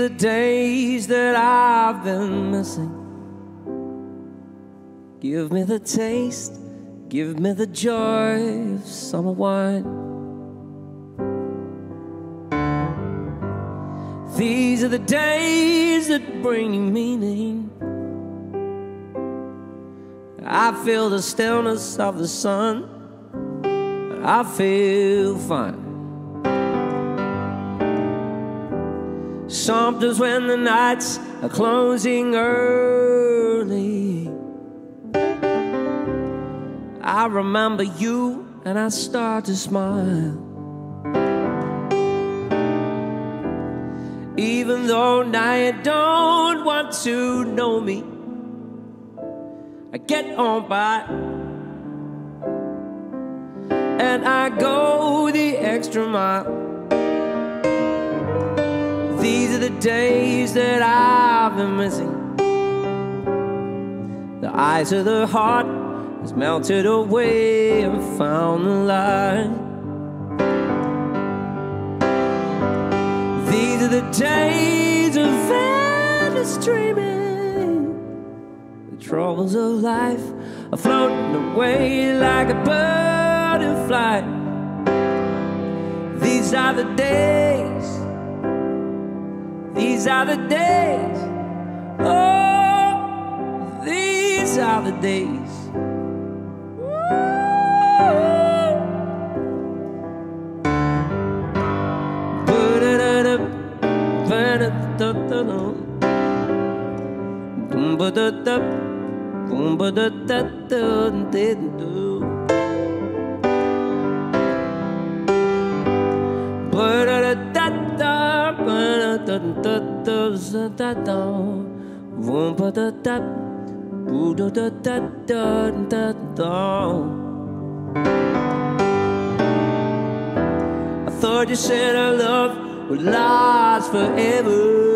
The days that I've been missing. Give me the taste, give me the joy of summer wine. These are the days that bring meaning. I feel the stillness of the sun. I feel fine. Sometimes when the nights are closing early, I remember you and I start to smile. Even though now you don't want to know me, I get on by and I go the extra mile. These are the days that I've been missing. The eyes of the heart has melted away and found the light. These are the days of endless dreaming. The troubles of life are floating away like a bird in flight. These are the days. These are the days. Oh, these are the days. I thought you said our love would last forever.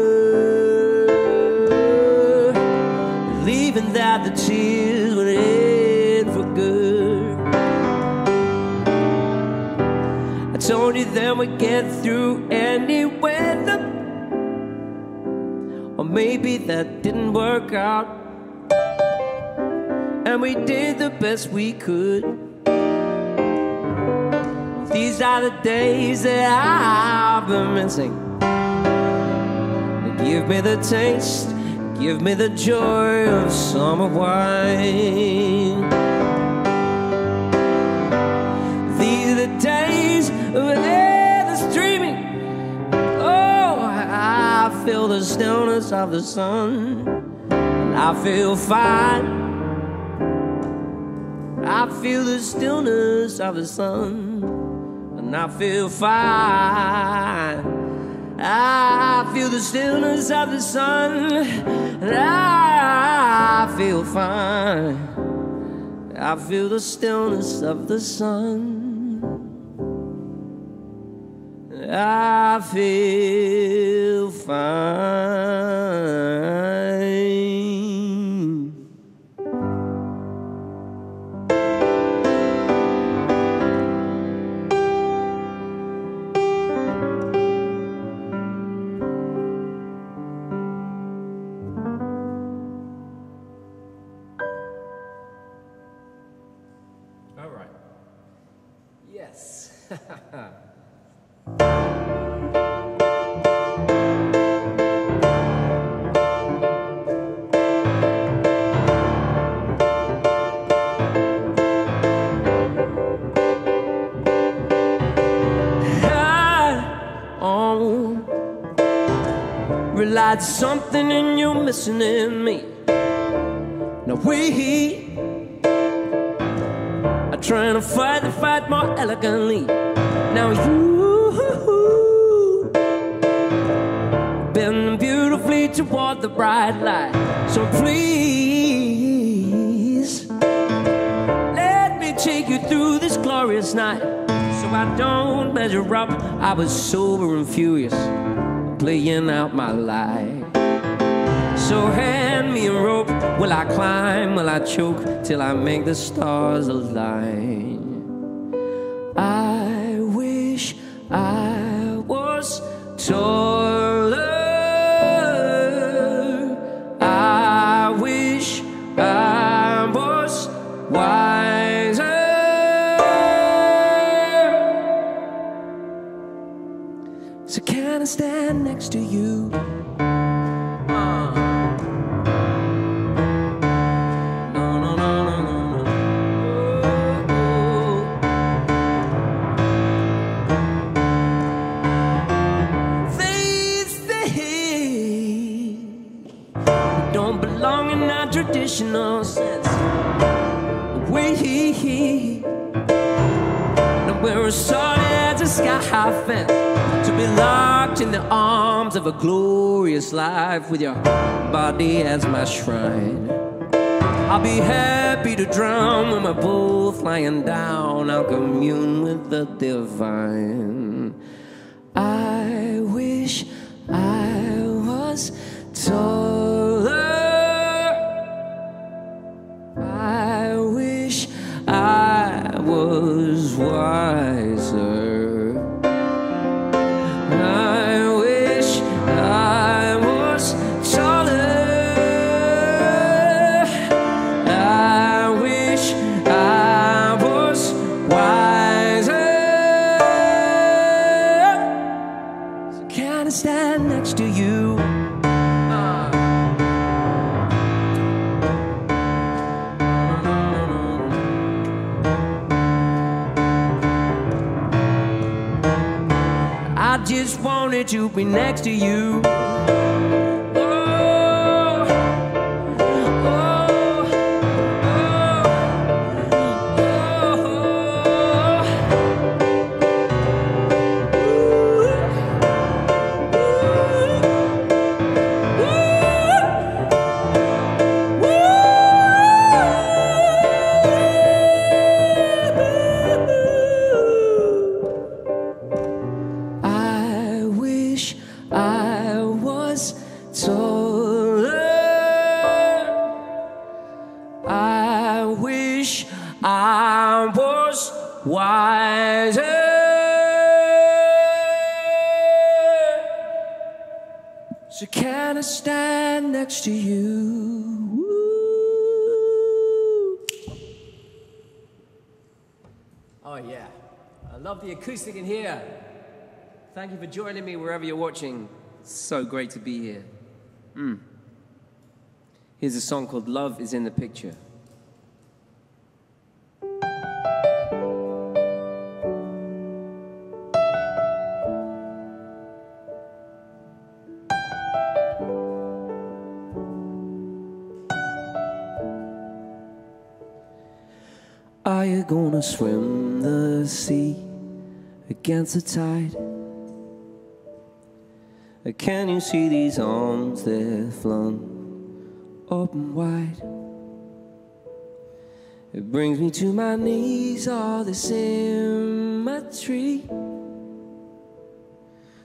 believing that the tears would end for good. I told you then we'd get through any weather. Or maybe that didn't work out. And we did the best we could. These are the days that I've been missing. Give me the taste, give me the joy of summer wine. These are the days of feel the stillness of the sun, and I feel fine. I feel the stillness of the sun and I feel fine. I feel the stillness of the sun, and I feel fine. I feel the stillness of the sun. I feel fine. Relied something in you missing in me. Now we are trying to fight the fight more elegantly. Now you bend beautifully toward the bright light. So please let me take you through this glorious night. So I don't measure up. I was sober and furious, playing out my life. So hand me a rope. Will I climb? Will I choke till I make the stars align? High fence to be locked in the arms of a glorious life with your body as my shrine. I'll be happy to drown when we're both lying down. I'll commune with the divine. I wish I was taller. I wish I was wiser. Be next to you. I love the acoustic in here. Thank you for joining me wherever you're watching. So great to be here. Mm. Here's a song called Love is in the Picture. Are you gonna swim the sea against the tide? Can you see these arms they're flung open wide? It brings me to my knees, all the symmetry.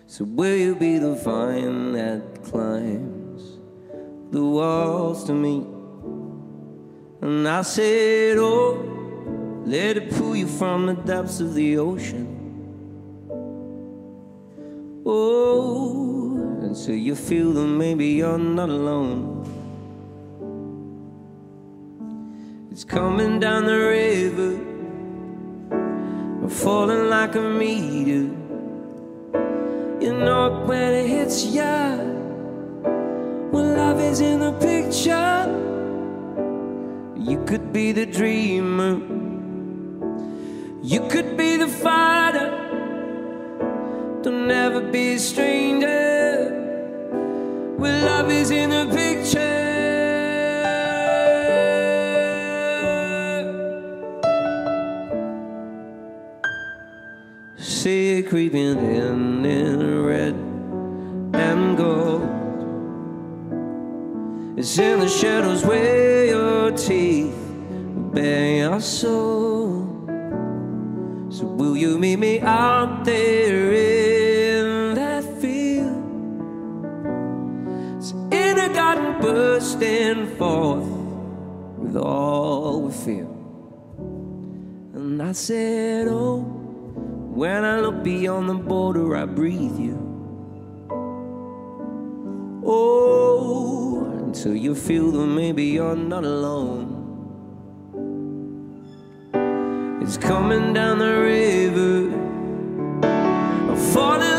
So will you be the vine that climbs the walls to me? And I said, Oh, let it pull you from the depths of the ocean. Oh, until you feel that maybe you're not alone. It's coming down the river, falling like a meteor. You know it when it hits ya. When love is in the picture, you could be the dreamer. You could be the fighter. Don't never be a stranger. When love is in the picture. See it creeping in in red and gold. It's in the shadows where your teeth bare your soul. So will you meet me out there bursting forth with all we feel. And I said, Oh, when I look beyond the border, I breathe you. Oh, until you feel that maybe you're not alone. It's coming down the river, falling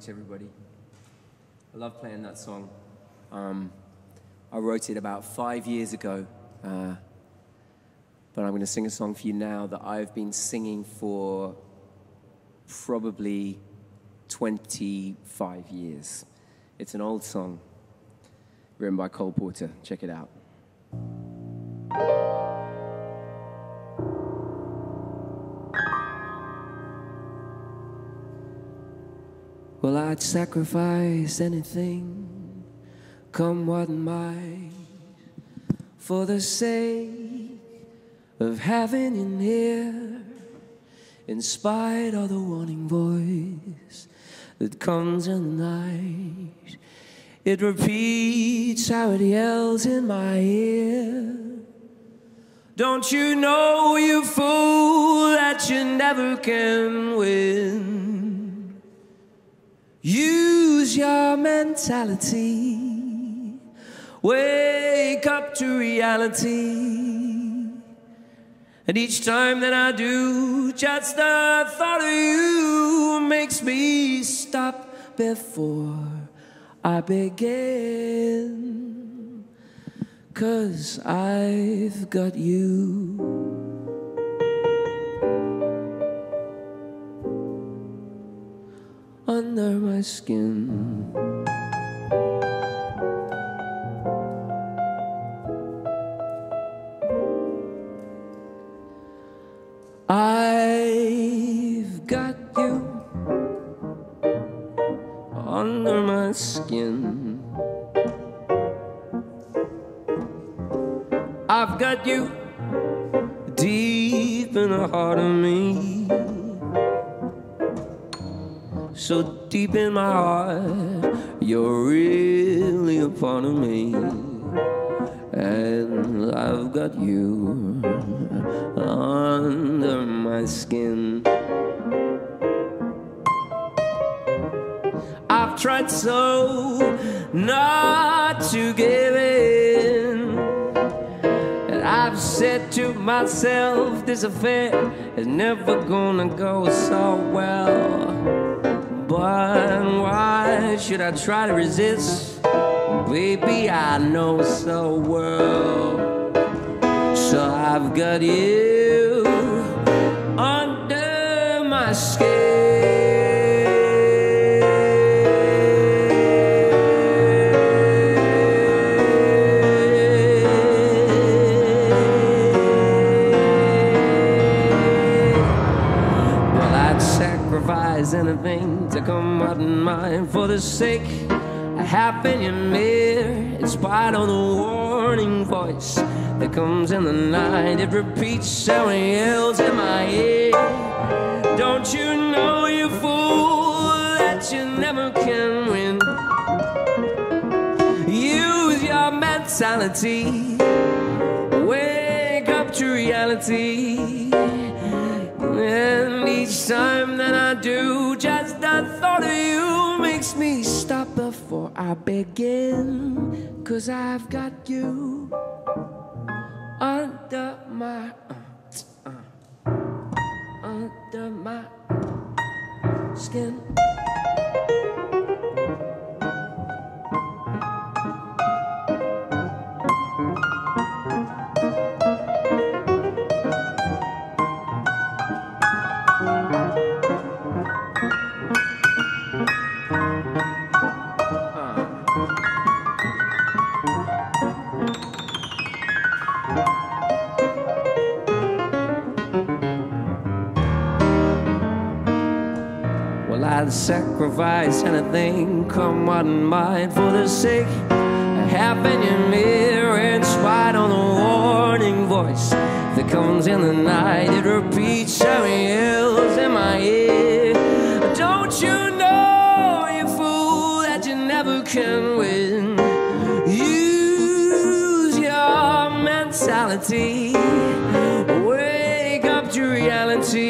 much, everybody. I love playing that song. Um, I wrote it about five years ago, uh, but I'm going to sing a song for you now that I've been singing for probably 25 years. It's an old song written by Cole Porter. Check it out. I'd sacrifice anything, come what might, for the sake of having you near, in spite of the warning voice that comes in the night. It repeats how it yells in my ear. Don't you know, you fool, that you never can win? Use your mentality. Wake up to reality. And each time that I do, just the thought of you makes me stop before I begin. Cause I've got you. Under my skin. I've got you under my skin. I've got you deep in the heart of me so deep in my heart, you're really a part of me. And I've got you under my skin. I've tried so not to give in. And I've said to myself, this affair is never gonna go so well. But why should I try to resist? Baby, I know so well. So I've got you under my skin. Sake of having you near. In spite of the warning voice that comes in the night, it repeats it yells in my ear. Don't you know, you fool, that you never can win? Use your mentality. Wake up to reality. And each time that I makes me stop before I begin. Cause I've got you under my. uh, uh, under my skin. I'd sacrifice anything, come what might, for the sake of having you near. In spite of the warning voice that comes in the night, it repeats seven yells in my ear. Don't you know, you fool, that you never can win? Use your mentality, wake up to reality.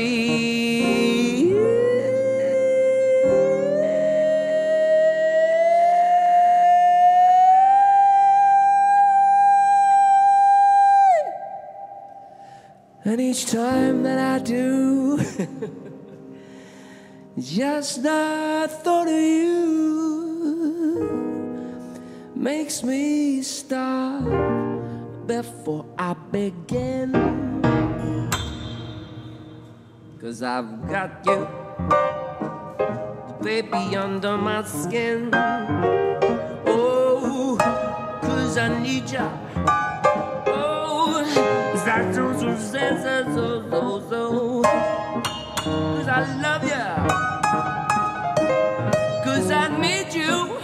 Each time that I do, just the thought of you makes me stop before I begin. Cause I've got you, baby, under my skin. Oh, cause I need you. Cause I love you. Cause I need you.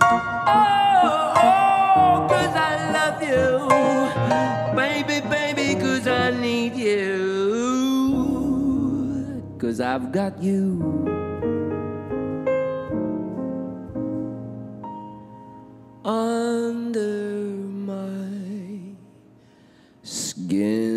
Oh, oh, cause I love you. Baby, baby, cause I need you. Cause I've got you. under skin.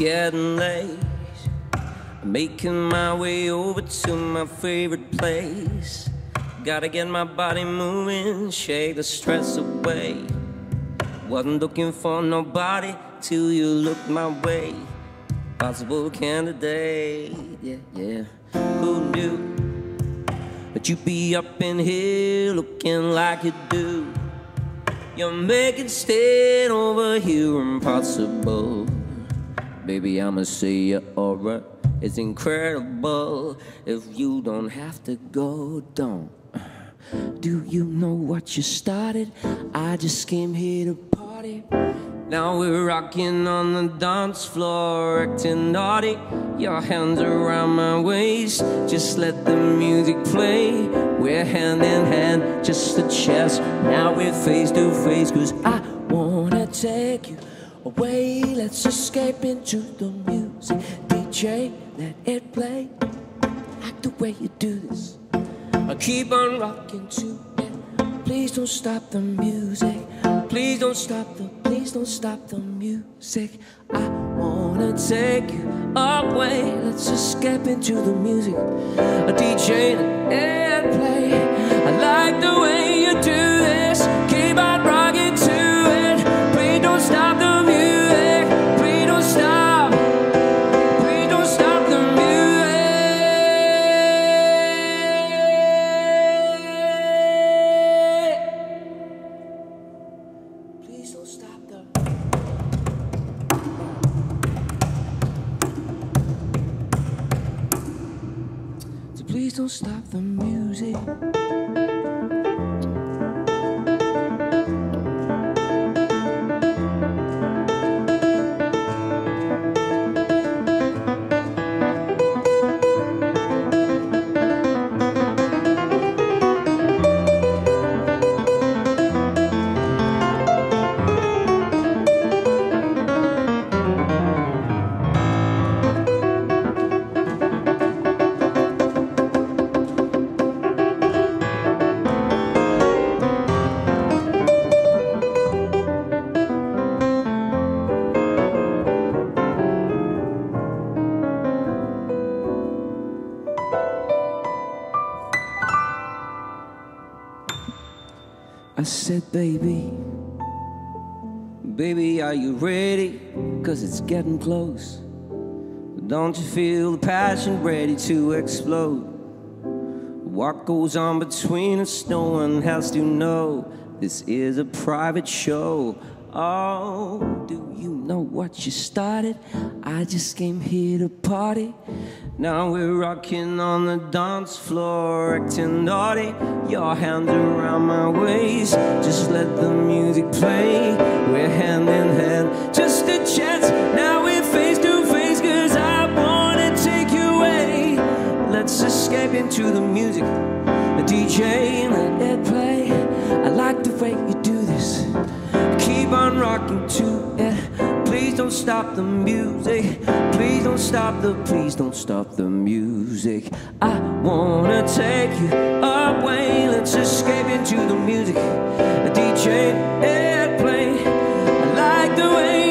Getting late. I'm making my way over to my favorite place. Gotta get my body moving, shake the stress away. Wasn't looking for nobody till you looked my way. Possible candidate, yeah, yeah. Who knew that you'd be up in here looking like you do? You're making staying over here impossible. Baby, I'ma see you're alright. It's incredible if you don't have to go, don't. Do you know what you started? I just came here to party. Now we're rocking on the dance floor, acting naughty. Your hands around my waist, just let the music play. We're hand in hand, just a chest. Now we're face to face, cause I wanna take you away. Let's escape into the music. DJ, let it play. Like the way you do this. I keep on rocking to it. Please don't stop the music. Please don't stop the, please don't stop the music. I wanna take you away. Let's escape into the music. A DJ, let it play. I like the way you do this. Keep on close. Don't you feel the passion ready to explode? What goes on between us, no one has to know. This is a private show. Oh, do you know what you started? I just came here to party. Now we're rocking on the dance floor, acting naughty. Your hands around my waist, just let the music play. We're hand in hand, just a chance. Now Let's escape into the music. The DJ, let it play. I like the way you do this keep on rocking to it. Please don't stop the music. Please don't stop the, please don't stop the music. I wanna take you away. Let's escape into the music. The DJ, it play. I like the way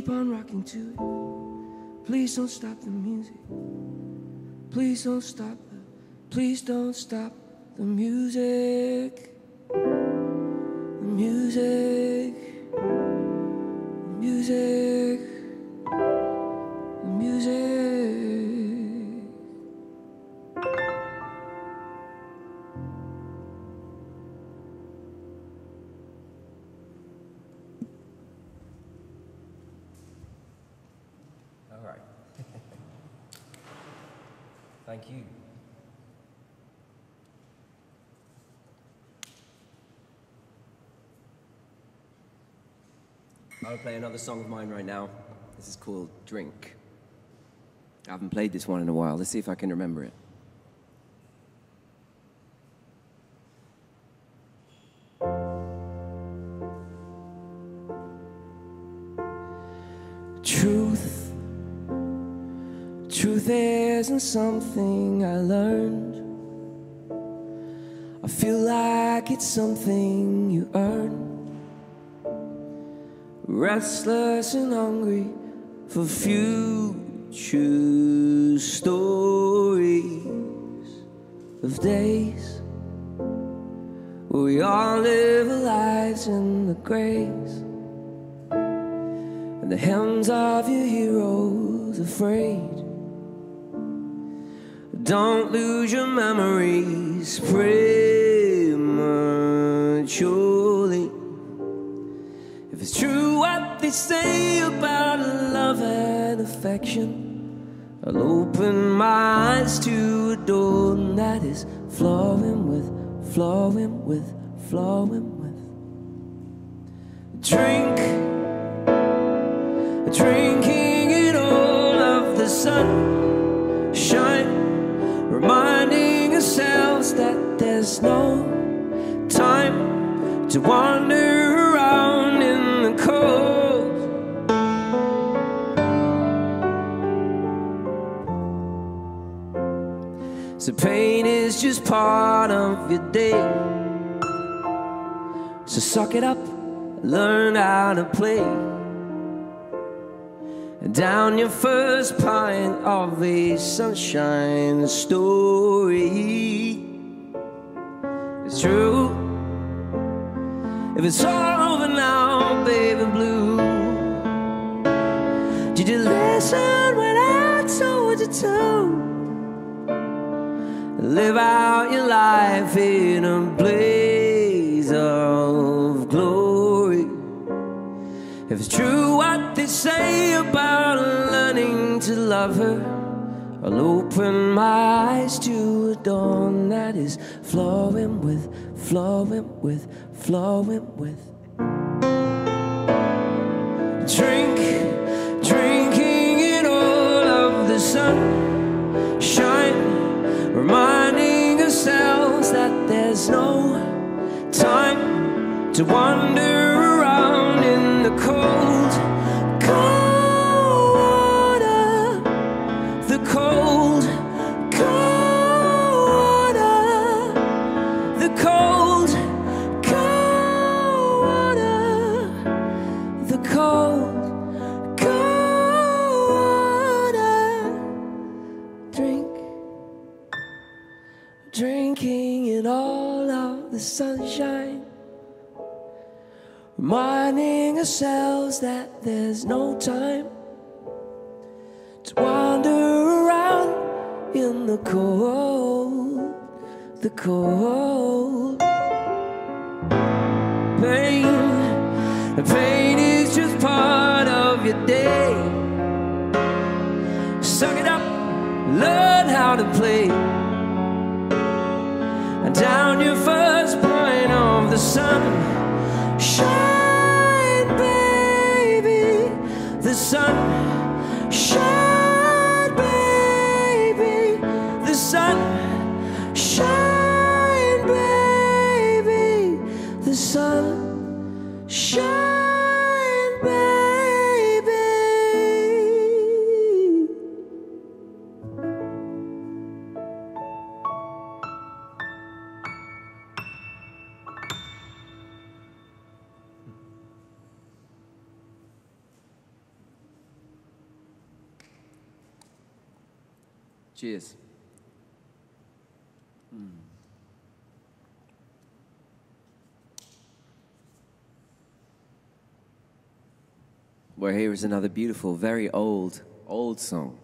Keep on rocking to it. Please don't stop the music. Please don't stop the. Please don't stop the music. The music. The music. The music. Thank you. I'll play another song of mine right now. This is called Drink. I haven't played this one in a while. Let's see if I can remember it. Truth isn't something I learned. I feel like it's something you earn. Restless and hungry for future stories of days we all live our lives in the grace and the hands of your heroes afraid. Don't lose your memories prematurely. If it's true what they say about love and affection, I'll open my eyes to a door that is flowing with, flowing with, flowing with. Drink drinking in all of the sunshine, reminding ourselves that there's no time to wander around in the cold. So pain is just part of your day. So suck it up, learn how to play. Down your first pint of a sunshine story. It's true. If it's all over now, baby blue. Did you listen when I told you to? Live out your life in a blaze If it's true what they say about learning to love her, I'll open my eyes to a dawn that is flowing with, flowing with, flowing with. Drink, drinking in all of the sun, shine, reminding ourselves that there's no time to in the cold, cold water, the cold, cold water, the cold, cold water, the cold, cold water. Drink, drinking in all of the sunshine. Reminding ourselves that there's no time to wander around in the cold, the cold. Pain, the pain is just part of your day. Suck it up, learn how to play. And down your first point of the sun. Shine, the sun. Shine, baby, the sun. Shine, baby, the sun. Shine, Cheers. Well, here is another beautiful, very old, old song.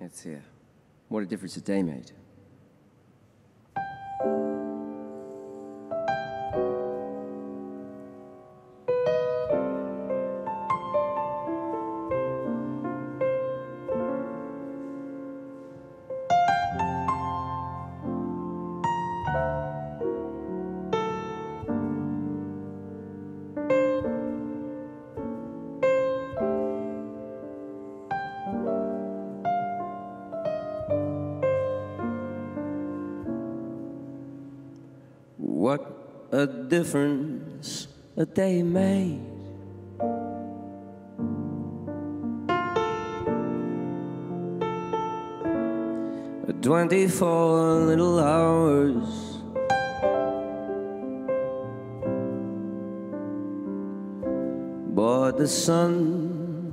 It's here. What a difference a day made. A difference a day made. Twenty-four little hours. But the sun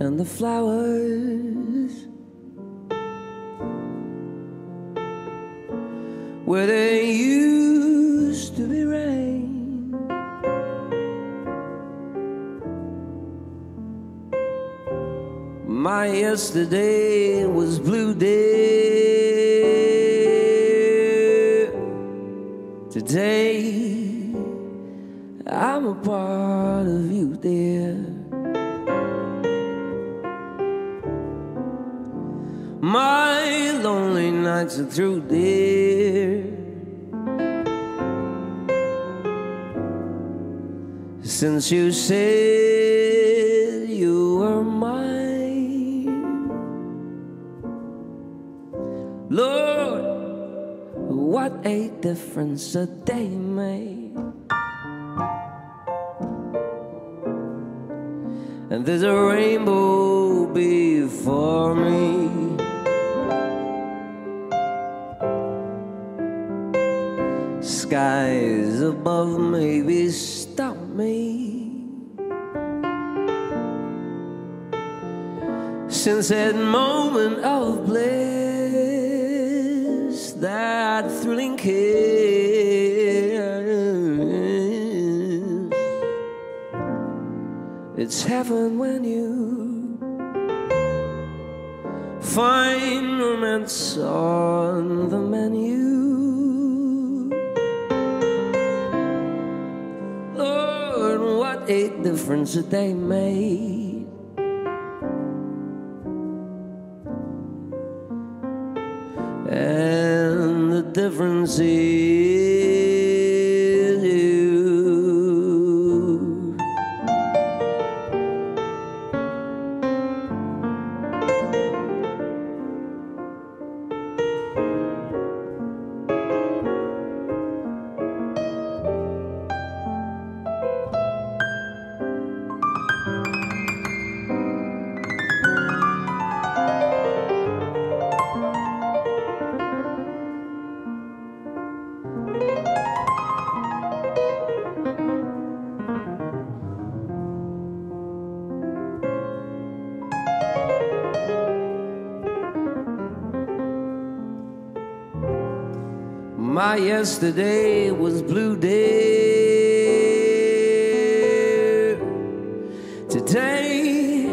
and the flowers where there yesterday was blue day. Today, I'm a part of you, dear. My lonely nights are through, dear. Since you said difference a day made. And there's a rainbow before me. Skies above maybe stop me. Since that moment of bliss, it's heaven when you find romance on the menu. Lord, what a difference that they made. My yesterday was blue day. Today,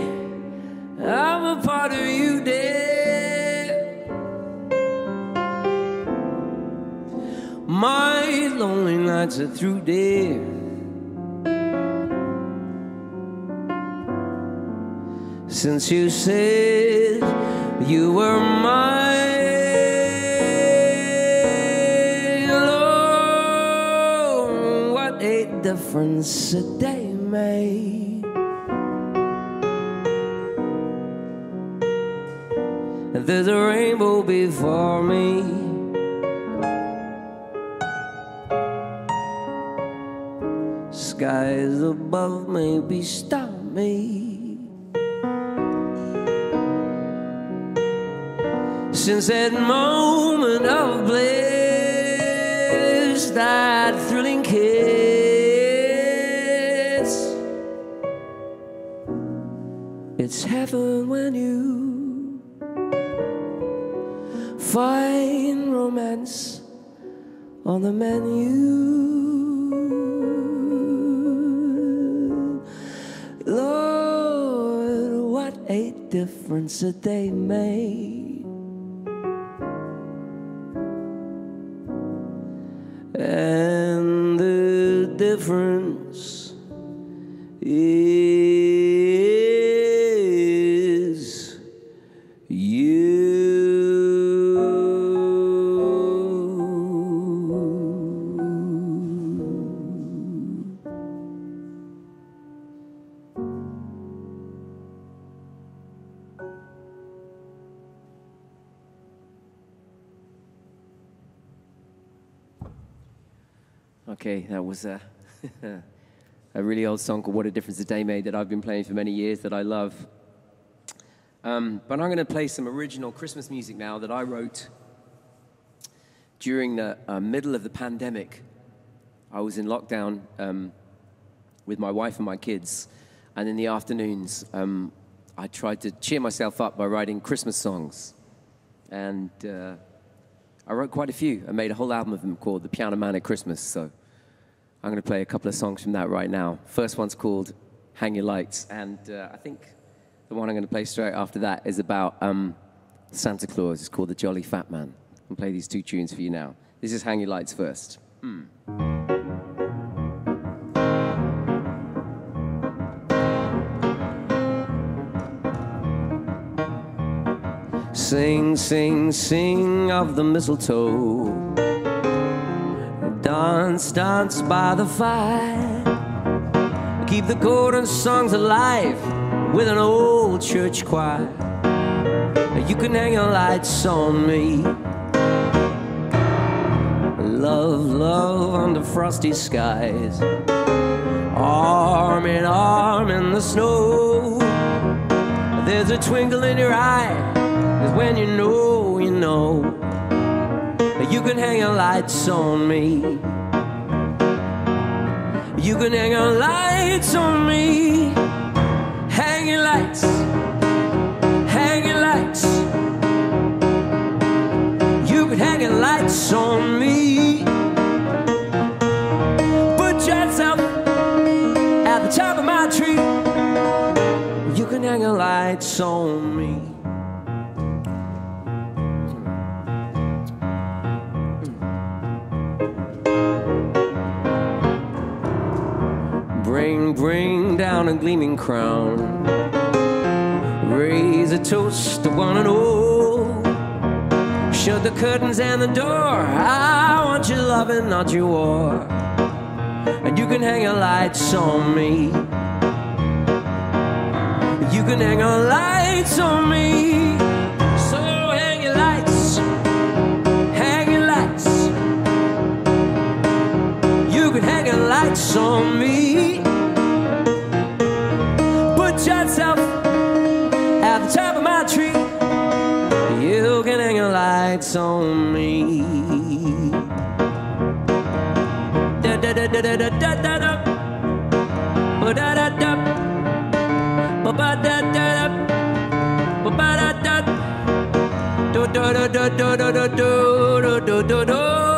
I'm a part of you, dear. My lonely nights are through, dear. Since you said difference a day made. There's a rainbow before me. Skies above maybe stop me. Since that moment that they made. Okay, that was a, a really old song called What a Difference a Day Made that I've been playing for many years that I love. Um, but I'm going to play some original Christmas music now that I wrote during the uh, middle of the pandemic. I was in lockdown um, with my wife and my kids, and in the afternoons, um, I tried to cheer myself up by writing Christmas songs. And uh, I wrote quite a few. I made a whole album of them called The Piano Man at Christmas. So I'm going to play a couple of songs from that right now. First one's called Hang Your Lights. And uh, I think the one I'm going to play straight after that is about um, Santa Claus. It's called The Jolly Fat Man. I'll play these two tunes for you now. This is Hang Your Lights first. Sing, sing, sing of the mistletoe. Dance, dance by the fire. Keep the golden songs alive with an old church choir. You can hang your lights on me. Love, love under frosty skies. Arm in arm in the snow. There's a twinkle in your eye. When you know, you know. You can hang your lights on me. You can hang your lights on me. Hang your lights. Hang your lights. You can hang your lights on me. Put yourself at the top of my tree. You can hang your lights on me. A gleaming crown. Raise a toast to one and all. Shut the curtains and the door. I want your loving, not your war. And you can hang your lights on me. You can hang your lights on me. So hang your lights, hang your lights. You can hang your lights on me. Lights on me. Do do do do do do do do do do. Do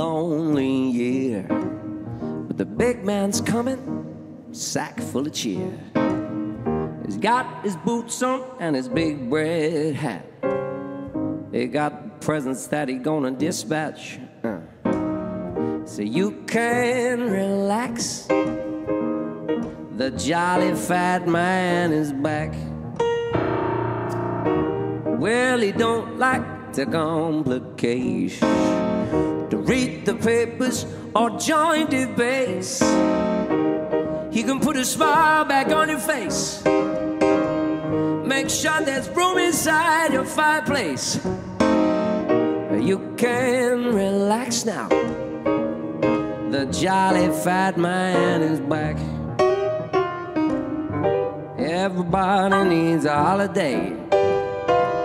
lonely year, but the big man's coming, sack full of cheer. He's got his boots on and his big red hat. They got presents that he gonna dispatch. Uh. So you can relax. The jolly fat man is back. Well, he don't like to complicate, to read the papers or join debates. He can put a smile back on your face. Make sure there's room inside your fireplace. You can relax now. The jolly fat man is back. Everybody needs a holiday.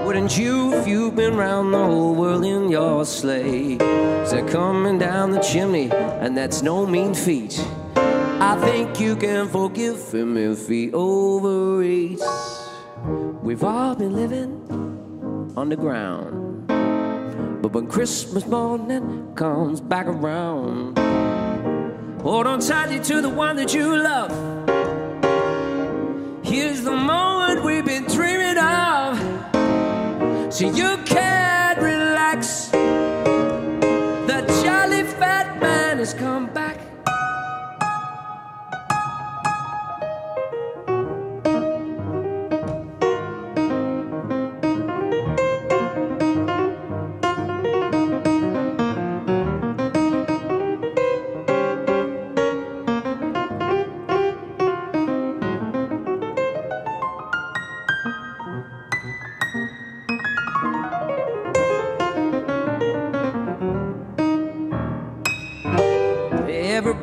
Wouldn't you if you've been round the whole world in your sleigh? So coming down the chimney, and that's no mean feat. I think you can forgive him if he overeats. We've all been living underground. But when Christmas morning comes back around, oh, hold on tightly to the one that you love. Here's the moment we've been dreaming of. So you can relax. The jolly fat man has come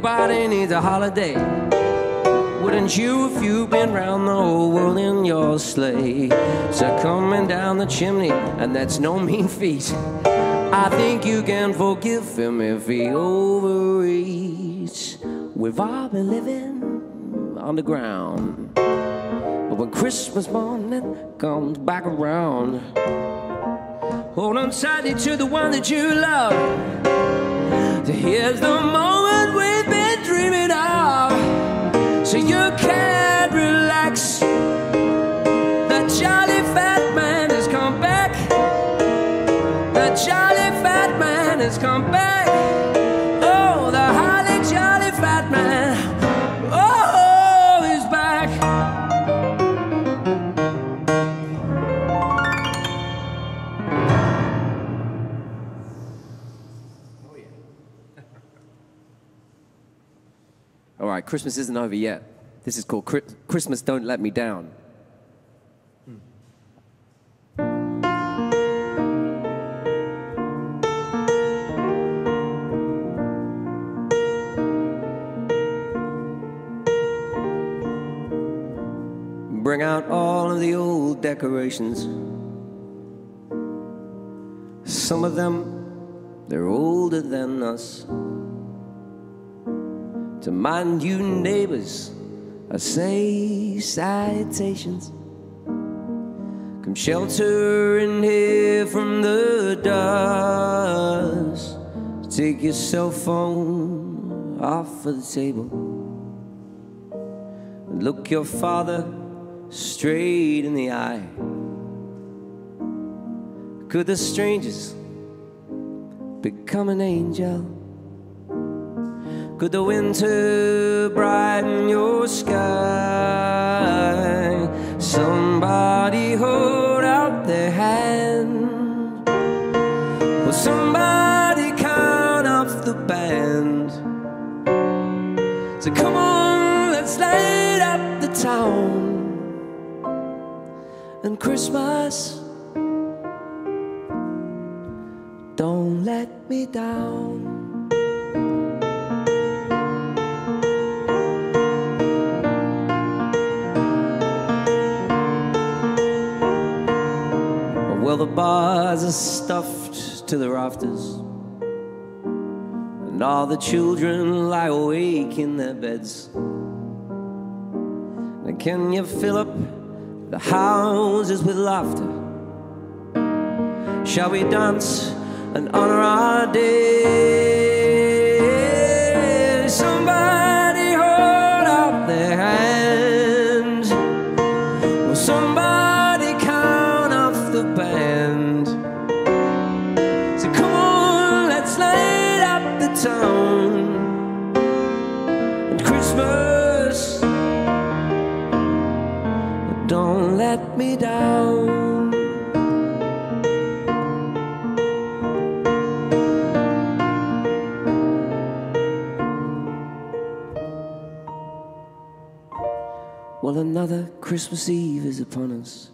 Everybody needs a holiday. Wouldn't you if you've been round the whole world in your sleigh? So coming down the chimney, and that's no mean feat. I think you can forgive him if he overeats. We've all been living on the ground. But when Christmas morning comes back around, hold on tightly to the one that you love. Here's the moment So you can relax. The jolly fat man has come back. The jolly fat man has come back. Christmas isn't over yet. This is called Christmas Don't Let Me Down. Bring out all of the old decorations. Some of them, they're older than us. To my new neighbors, I say citations. Come shelter in here from the dust. Take your cell phone off of the table. Look your father straight in the eye. Could the strangers become an angel? Could the winter brighten your sky? Somebody hold out their hand. Will somebody count off the band? So come on, let's light up the town. And Christmas, don't let me down. Bars are stuffed to the rafters, and all the children lie awake in their beds. And can you fill up the houses with laughter? Shall we dance and honor our day? Me down. Well, another Christmas Eve is upon us.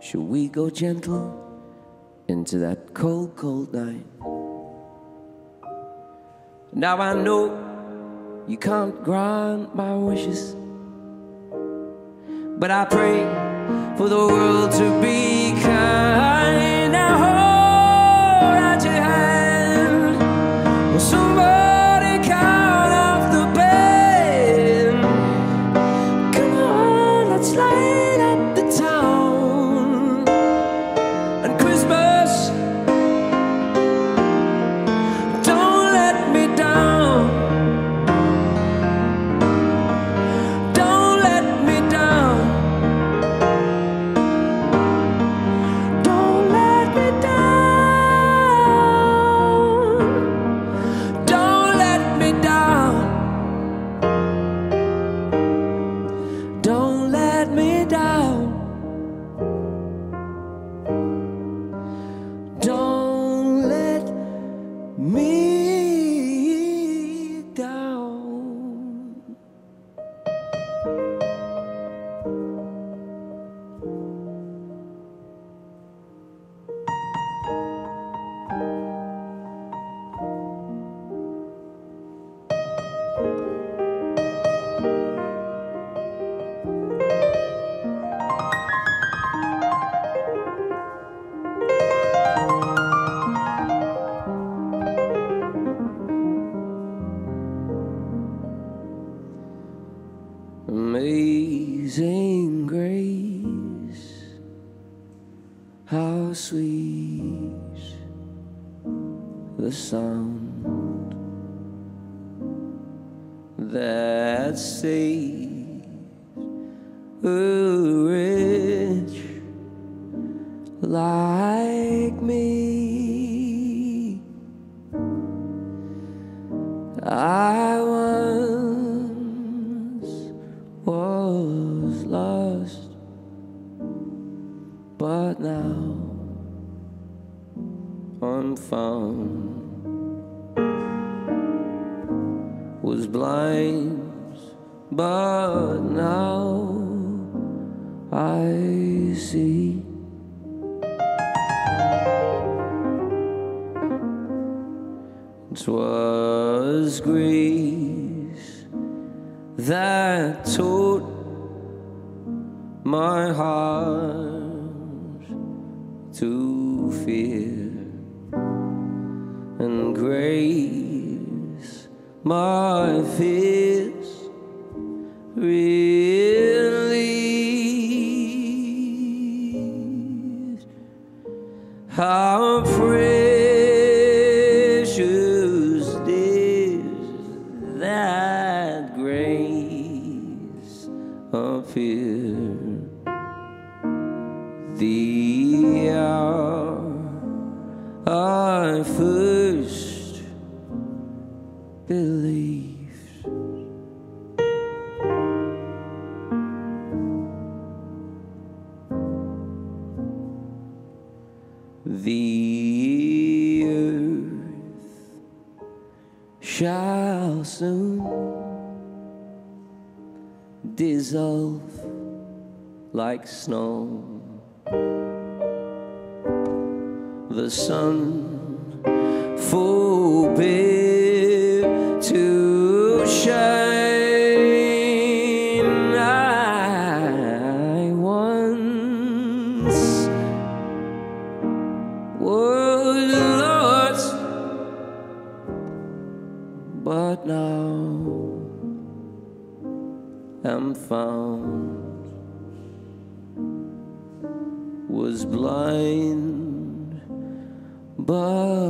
Shall we go gentle into that cold, cold night? Now I know you can't grant my wishes, but I pray for the world to be kind. like snow. The sun forbid to shine. I once was lost, but now am found. blind by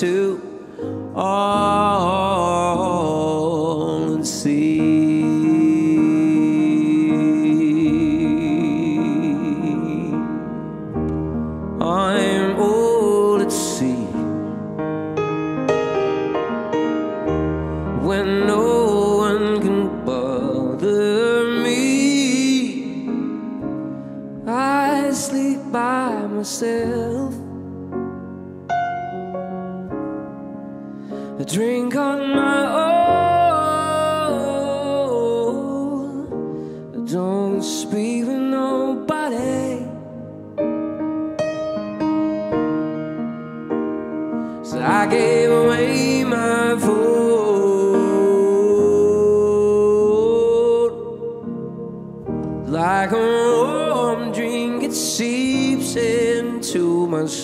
to all and see.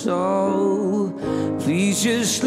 Soul. Please just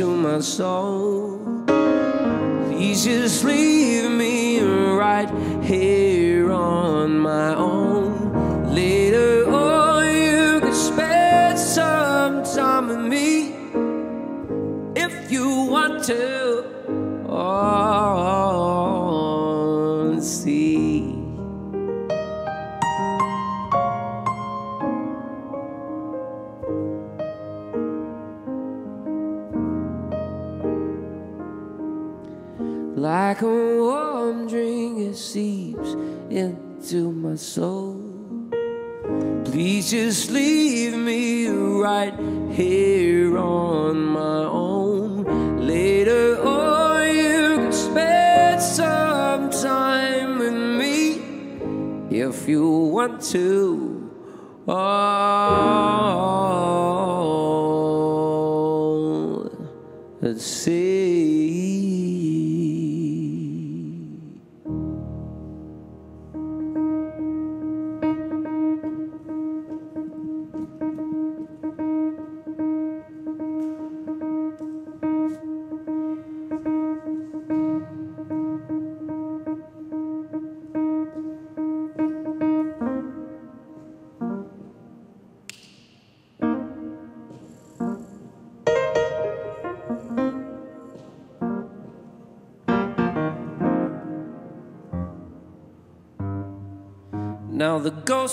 into my soul. Please just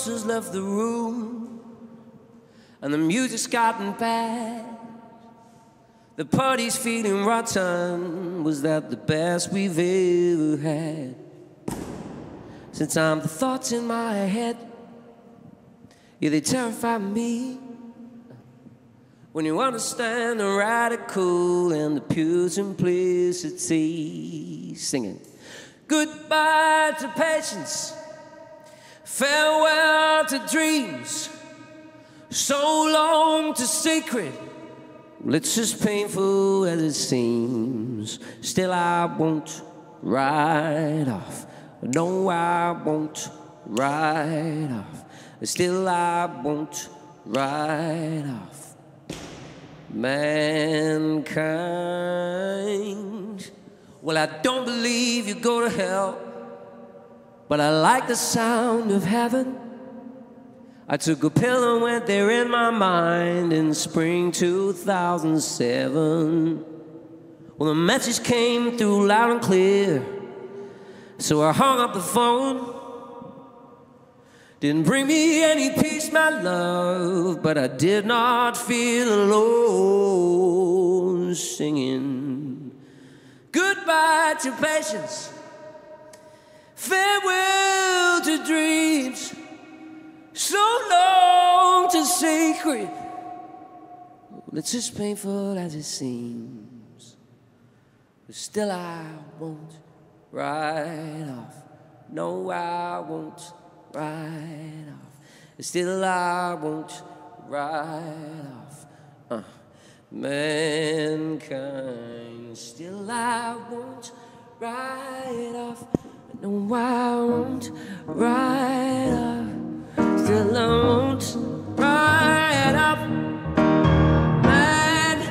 has left the room, and the music's gotten bad. The party's feeling rotten. Was that the best we've ever had? Since I'm the thoughts in my head, yeah, they terrify me. When you understand the radical and the pure simplicity, singing goodbye to patience. Farewell to dreams, so long to secret. It's as painful as it seems. Still, I won't ride off. No, I won't ride off. Still, I won't ride off. Mankind. Well, I don't believe you go to hell. But I like the sound of heaven. I took a pill and went there in my mind in spring 2007. Well, the message came through loud and clear. So I hung up the phone. Didn't bring me any peace, my love, but I did not feel alone singing goodbye to patience. Farewell to dreams, so long to sacred. It's as painful as it seems. but Still, I won't ride off. No, I won't ride off. Still, I won't ride off. Uh, mankind, still, I won't ride off. No, I won't ride off. Still, I won't ride off. Mankind,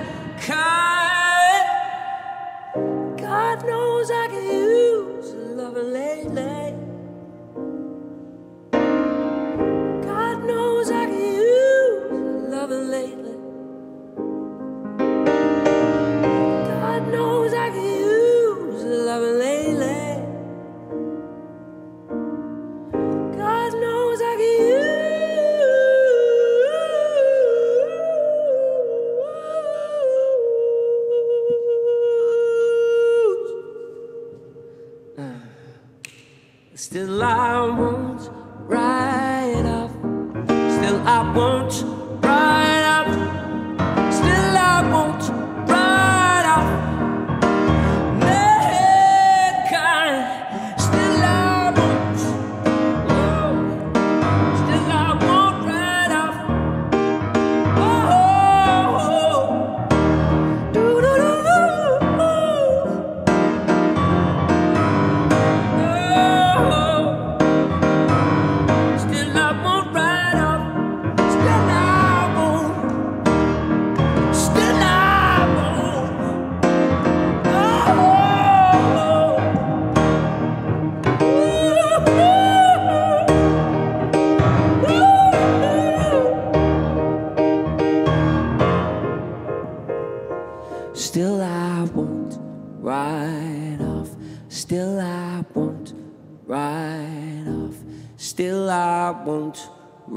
God knows I can use loving lately. God knows I can use loving lately. Still I won't ride off. Still I won't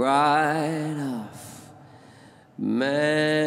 ride off. Mankind.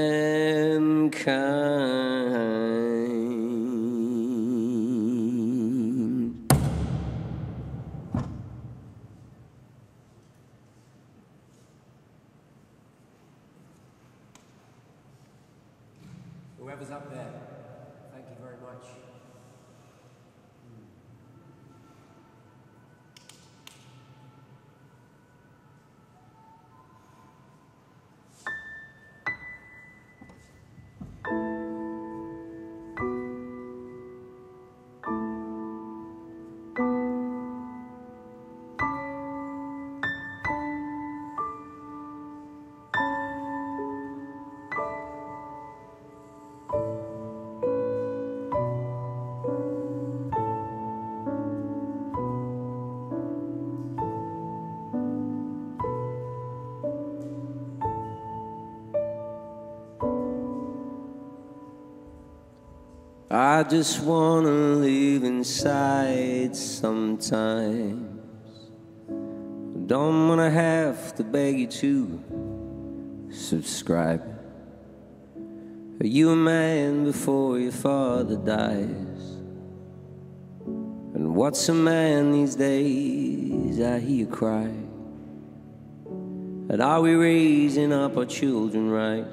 I just wanna live inside sometimes. Don't wanna have to beg you to subscribe. Are you a man before your father dies? And what's a man these days? I hear you cry. And are we raising up our children right?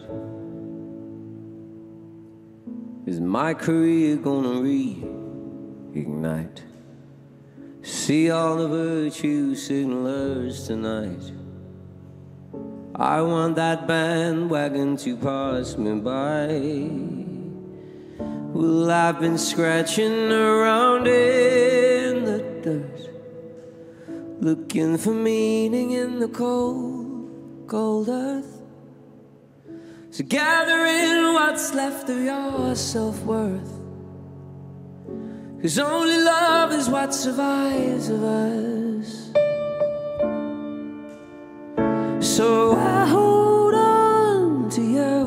My career gonna reignite? See all the virtue signalers tonight. I want that bandwagon to pass me by. Well, I've been scratching around in the dirt, looking for meaning in the cold, cold earth. So gather in what's left of your self worth. Cause only love is what survives of us. So I hold on to you,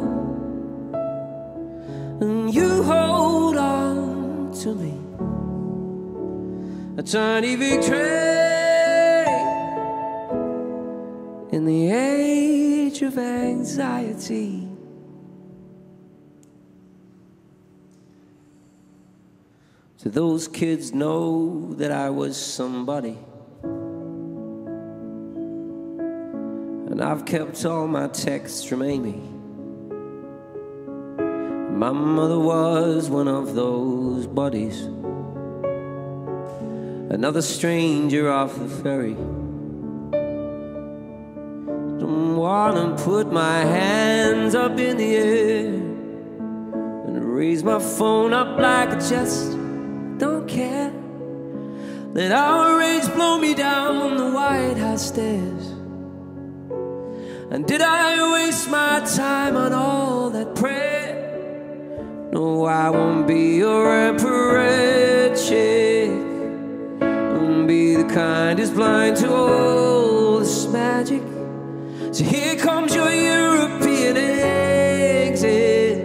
and you hold on to me. A tiny victory in the age of anxiety. Do those kids know that I was somebody? And I've kept all my texts from Amy. My mother was one of those bodies. Another stranger off the ferry. Don't wanna put my hands up in the air and raise my phone up like a chest. Don't care. Let our rage blow me down the White House stairs. And did I waste my time on all that prayer? No, I won't be your emperor chick. And be the kind who's blind to all this magic. So here comes your European exit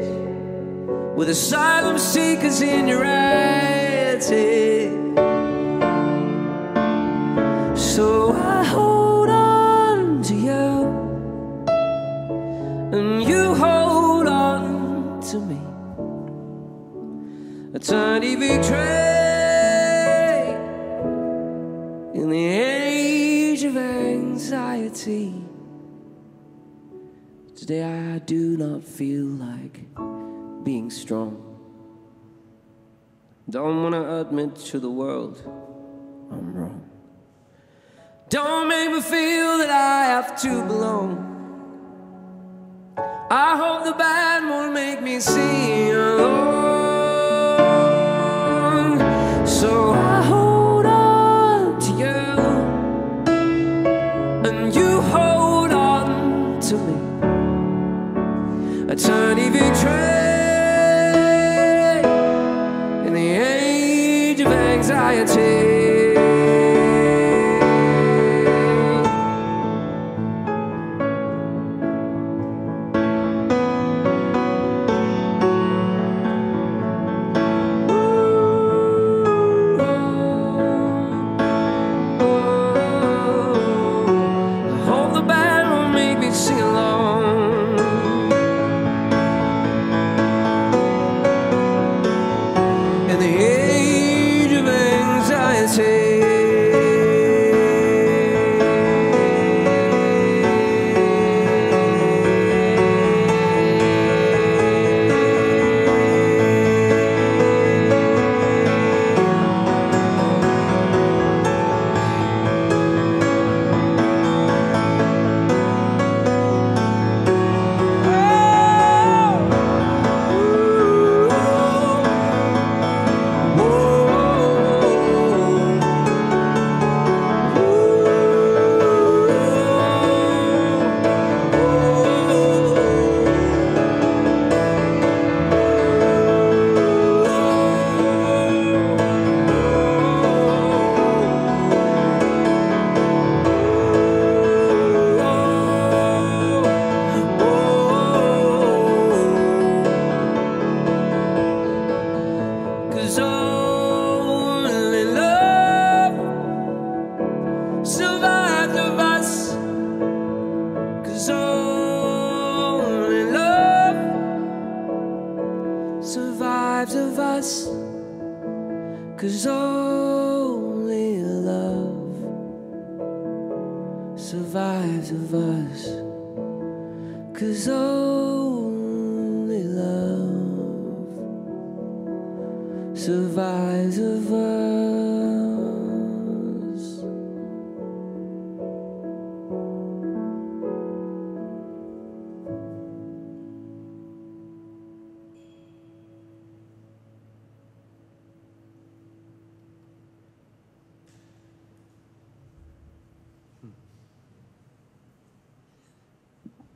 with asylum seekers in your So I hold on to you, and you hold on to me. A tiny victory in the age of anxiety. Today I do not feel like being strong. Don't want to admit to the world I'm wrong. Don't make me feel that I have to belong. I hope the band won't make me sing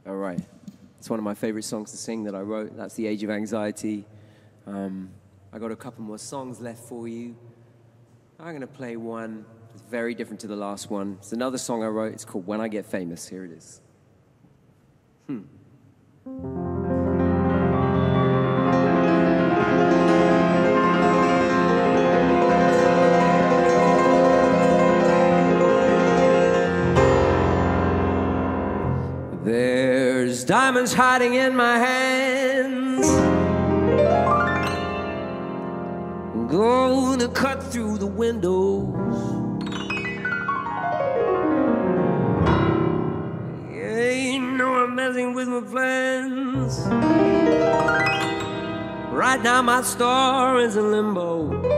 All right. It's one of my favorite songs to sing that I wrote. That's The Age of Anxiety. Um, I got a couple more songs left for you. I'm going to play one that's very different to the last one. It's another song I wrote. It's called When I Get Famous. Here it is. There's diamonds hiding in my hands. Gonna cut through the windows. Ain't no one messing with my plans. Right now, my star is in limbo.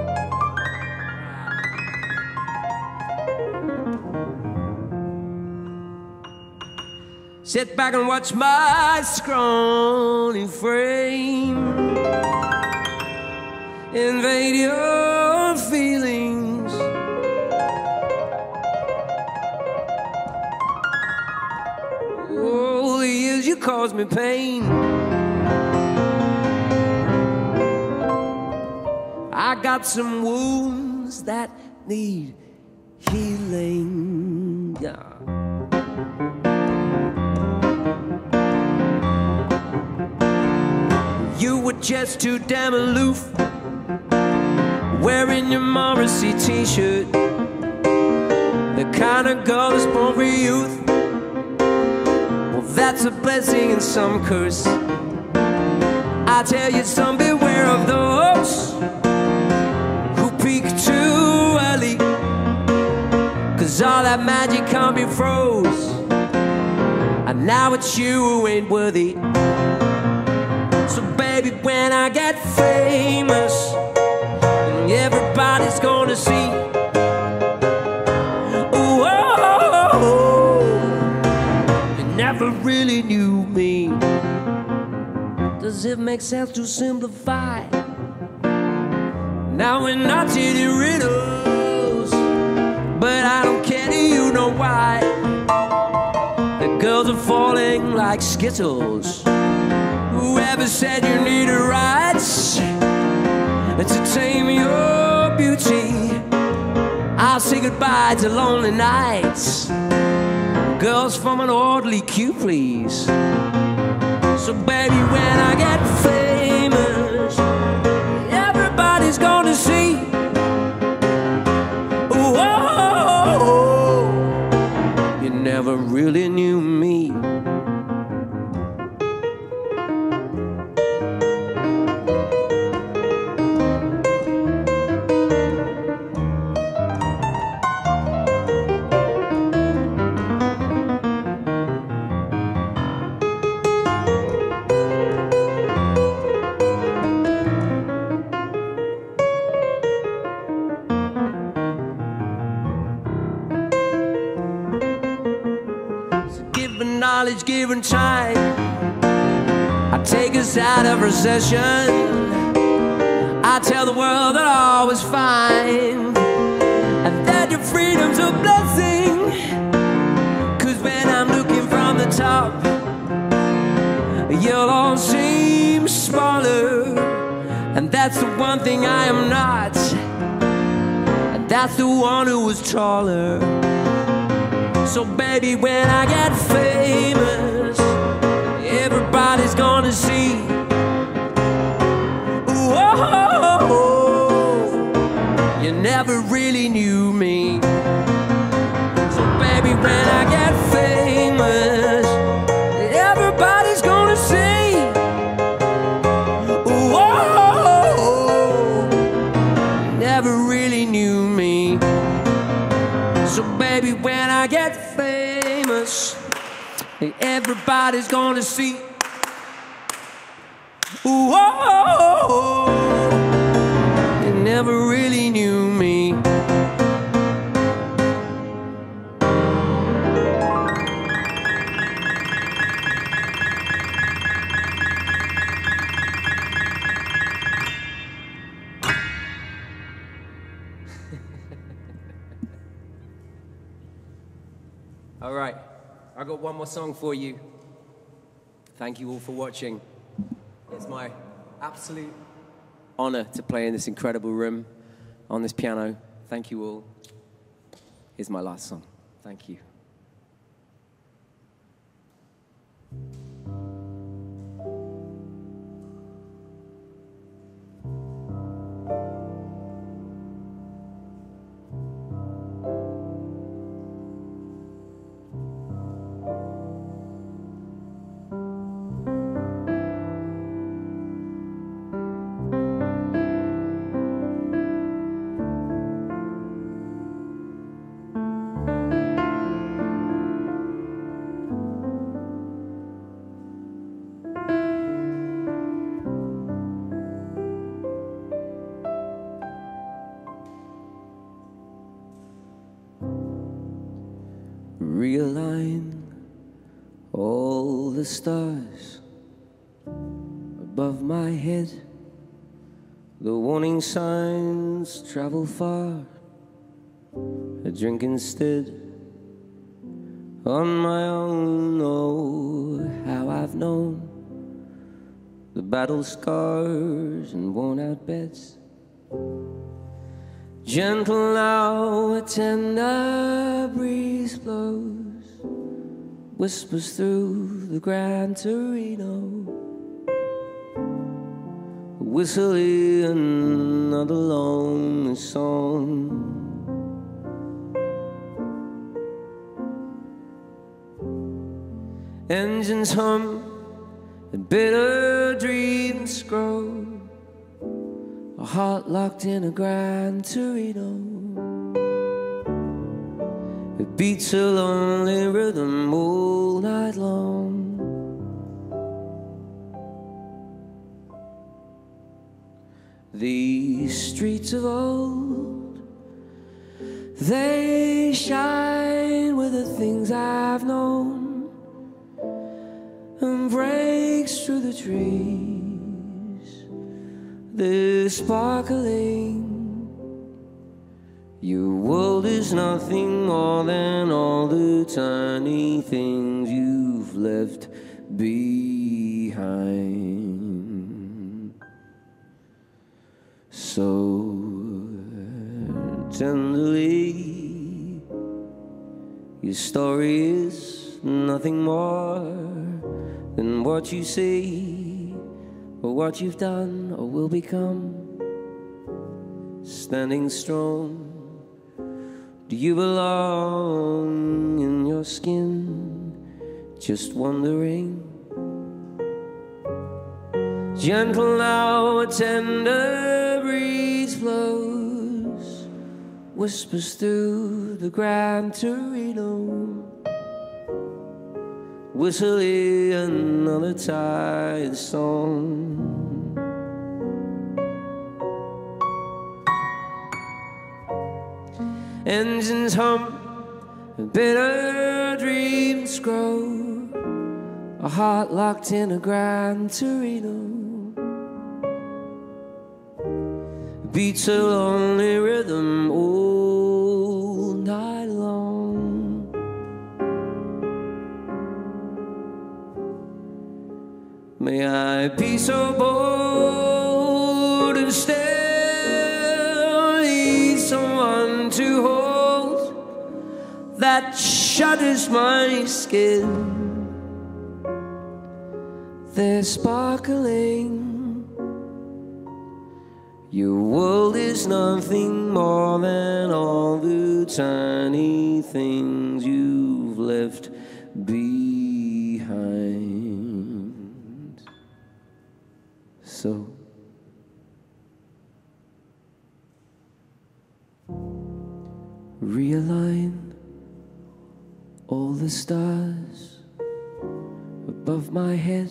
Sit back and watch my scrawny frame invade your feelings. Oh, the years you caused me pain. I got some wounds that need just too damn aloof, wearing your Morrissey t-shirt. The kind of girl that's born for youth. Well, that's a blessing and some curse. I tell you, some beware of those who peak too early. Cause all that magic can't be froze. And now it's you who ain't worthy. Baby, when I get famous, and everybody's gonna see. Ooh, oh, oh, oh, you never really knew me. Does it make sense to simplify? Now we're not telling riddles, but I don't care, do you know why? The girls are falling like skittles. Whoever said you need a rights to tame your beauty? I'll say goodbye to lonely nights. Girls from an orderly queue, please. So, baby, when I get famous, I tell the world that all was fine, and that your freedom's a blessing. Cause when I'm looking from the top, you'll all seem smaller, and that's the one thing I am not, and that's the one who was taller. So baby, when I get famous, everybody's gonna see. Never really knew me. So baby, when I get famous, everybody's gonna see. You never really knew me. So baby, when I get famous, everybody's gonna see. Got one more song for you. Thank you all for watching. It's my absolute honor to play in this incredible room on this piano. Thank you all. Here's my last song. Thank you. Stars above my head, the warning signs travel far. I drink instead on my own. Oh, how I've known the battle scars and worn out beds. Gentle now, a tender breeze blows, whispers through the Gran Torino. Whistling another lonely song. Engines hum and bitter dreams grow. A heart locked in a Gran Torino. Beats a lonely rhythm all night long. These streets of old, they shine with the things I've known and breaks through the trees. They're sparkling. Your world is nothing more than all the tiny things you've left behind. So tenderly, your story is nothing more than what you see, or what you've done, or will become. Standing strong, do you belong in your skin? Just wondering. Gentle now, a tender breeze flows, whispers through the Gran Torino whistling another tired song. Engines hum, bitter dreams grow. A heart locked in a Gran Torino beats a lonely rhythm all night long. May I be so bold and still to hold that shudders my skin. They're sparkling. Your world is nothing more than all the tiny things you've left behind. So, realign all the stars above my head.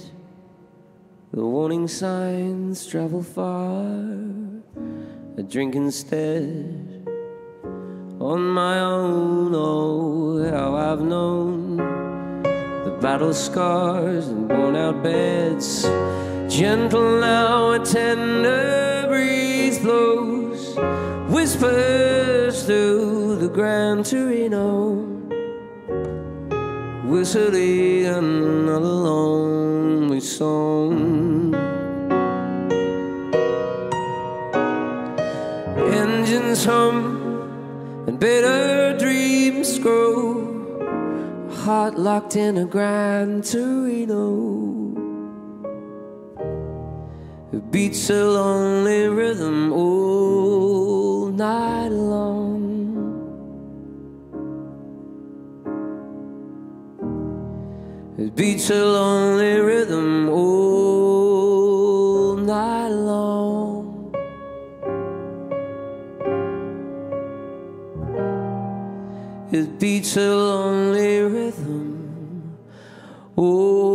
The warning signs travel far. I drink instead on my own. Oh, how I've known the battle scars and worn out beds. Gentle now, a tender breeze blows, whispers through the Gran Torino, whistling another lonely song. Engines hum and bitter dreams grow. Heart locked in a Gran Torino. It beats a lonely rhythm all night long. It beats a lonely rhythm all night long. It beats a lonely rhythm all